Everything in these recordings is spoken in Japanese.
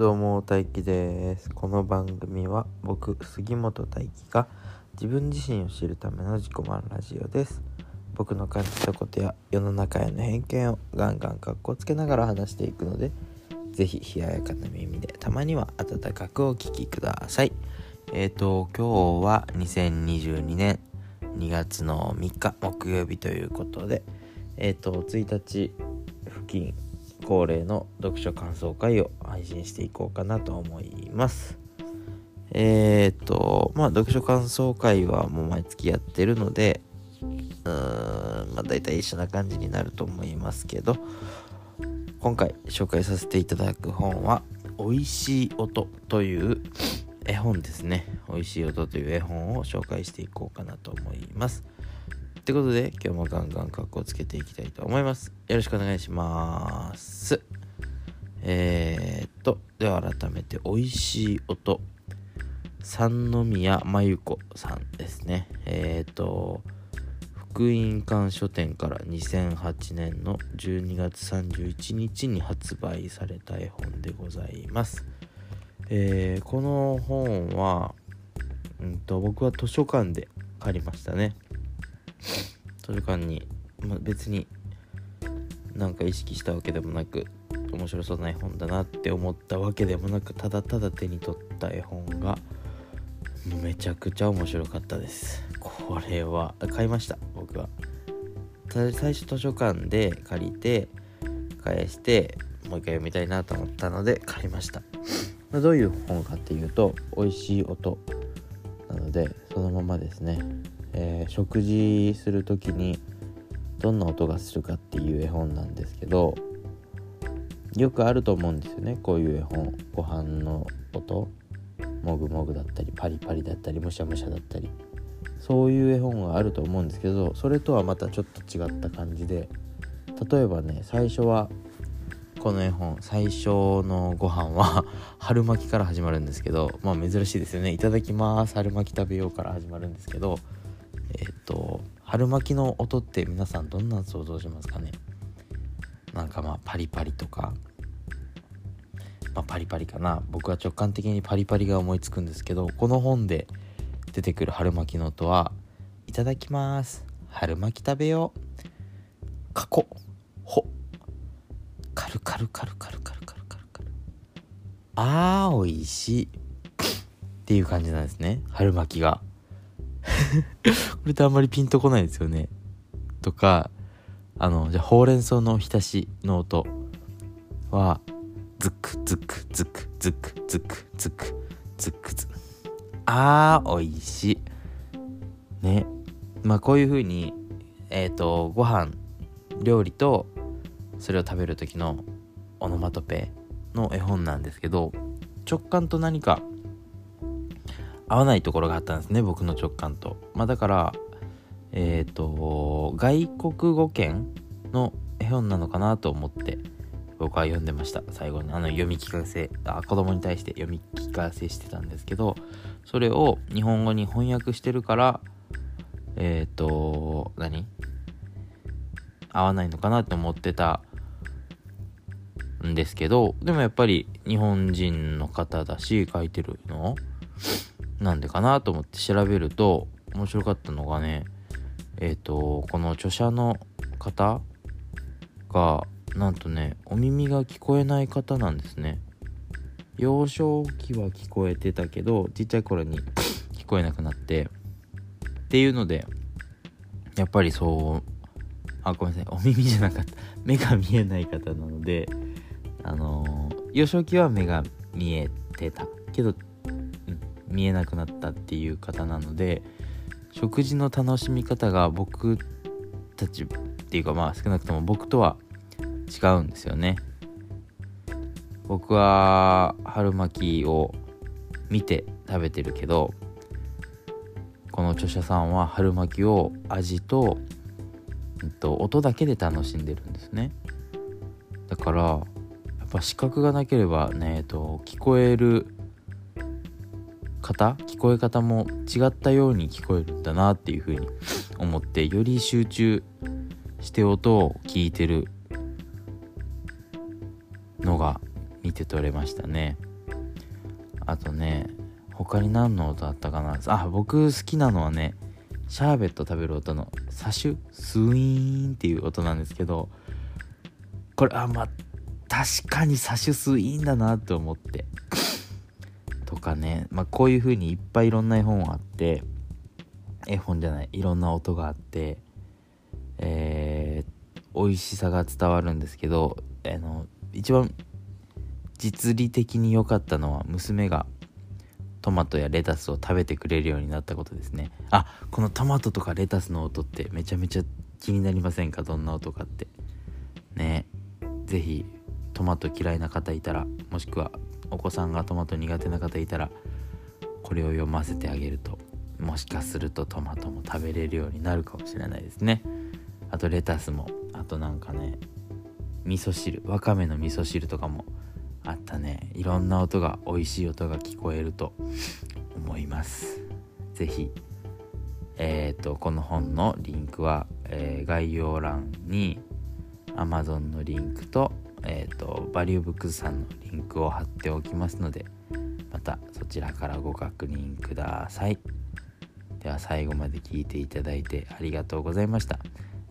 どうも大輝です。この番組は僕杉本大輝が自分自身を知るための自己満ラジオです。僕の感じたことや世の中への偏見をガンガンかっこつけながら話していくのでぜひ冷ややかな耳でたまには温かくお聞きください。えーと今日は2022年2月の3日木曜日ということでえーと1日付近恒例の読書感想会を配信していこうかなと思います。えー、っと、まあ、読書感想会はもう毎月やってるので、うーん、まあ、大体一緒な感じになると思いますけど、今回紹介させていただく本は、おいしい音という絵本ですね。おいしい音という絵本を紹介していこうかなと思います。ってことで今日もガンガン格好つけていきたいと思います。よろしくお願いします。えー、っと、では改めて、美味しい音。三宮真由子さんですね。えー、っと、福音館書店から2008年の12月31日に発売された絵本でございます。えー、この本は、うんと、僕は図書館で借りましたね。図書館に、ま、別になんか意識したわけでもなく面白そうな絵本だなって思ったわけでもなくただただ手に取った絵本がめちゃくちゃ面白かったです。これは買いました僕は。最初図書館で借りて返してもう一回読みたいなと思ったので買いました。どういう本かっていうと美味しい音なのでそのままですね。えー、食事する時にどんな音がするかっていう絵本なんですけどよくあると思うんですよね。こういう絵本。ご飯の音。もぐもぐだったりパリパリだったりむしゃむしゃだったり。そういう絵本があると思うんですけどそれとはまたちょっと違った感じで例えばね最初はこの絵本最初のご飯は 春巻きから始まるんですけどまあ珍しいですよね。いただきます。春巻き食べようから始まるんですけど、と春巻きの音って皆さんどんな想像しますかね？なんかまあパリパリとか。まあパリパリかな。僕は直感的にパリパリが思いつくんですけどこの本で出てくる春巻きの音はいただきます。春巻き食べよう。過去。ほ。カルカルカルカルカルカルカルカル。あーおいしい。っていう感じなんですね。春巻きが。これってあんまりピンとこないですよね。とか、あの、じゃほうれん草の浸しの音は、ズクズクズクズクズクズクズクズク。あー、おいしい。ね。まあこういう風に、えっ、ー、と、ご飯、料理と、それを食べる時のオノマトペの絵本なんですけど、直感と何か合わないところがあったんですね僕の直感と。まあ、だからえっ、ー、と外国語圏の絵本なのかなと思って僕は読んでました。最後にあの読み聞かせあ子供に対して読み聞かせしてたんですけどそれを日本語に翻訳してるからえっ、ー、と何？合わないのかなって思ってたんですけどでもやっぱり日本人の方だし書いてるのなんでかなと思って調べると面白かったのがねえっ、ー、とこの著者の方がなんとねお耳が聞こえない方なんですね。幼少期は聞こえてたけどちっちゃい頃に 聞こえなくなってっていうのでやっぱりそうあごめんなさいお耳じゃなかった。目が見えない方なのであの幼少期は目が見えてたけど見えなくなったっていう方なので食事の楽しみ方が僕たちっていうかまあ少なくとも僕とは違うんですよね。僕は春巻きを見て食べてるけどこの著者さんは春巻きを味と、えっと、音だけで楽しんでるんですね。だからやっぱ視覚がなければね、えっと、聞こえる方聞こえ方も違ったように聞こえるんだなっていうふうに思ってより集中して音を聞いてるのが見て取れましたね。あとね他に何の音あったかな。あ僕好きなのはねシャーベット食べる音のサシュスイーンっていう音なんですけどこれあまあ確かにサシュスいいんだなと思って。とかねまあこういう風にいっぱいいろんな絵本あって絵本じゃないいろんな音があってえー、美味しさが伝わるんですけどあの一番実利的に良かったのは娘がトマトやレタスを食べてくれるようになったことですね。あこのトマトとかレタスの音ってめちゃめちゃ気になりませんか？どんな音かって。ね是非トマト嫌いな方いたらもしくはお子さんがトマト苦手な方いたらこれを読ませてあげるともしかするとトマトも食べれるようになるかもしれないですね。あとレタスもあとなんかね味噌汁わかめの味噌汁とかもあったね。いろんな音が美味しい音が聞こえると思います。是非えっ、ー、とこの本のリンクは、えー、概要欄に Amazon のリンクと,、えーと、バリューブックスさんのリンクを貼っておきますのでまたそちらからご確認ください。では最後まで聞いていただいてありがとうございました。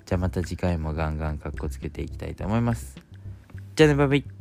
じゃあまた次回もガンガンかっこつけていきたいと思います。じゃあねバイバイ。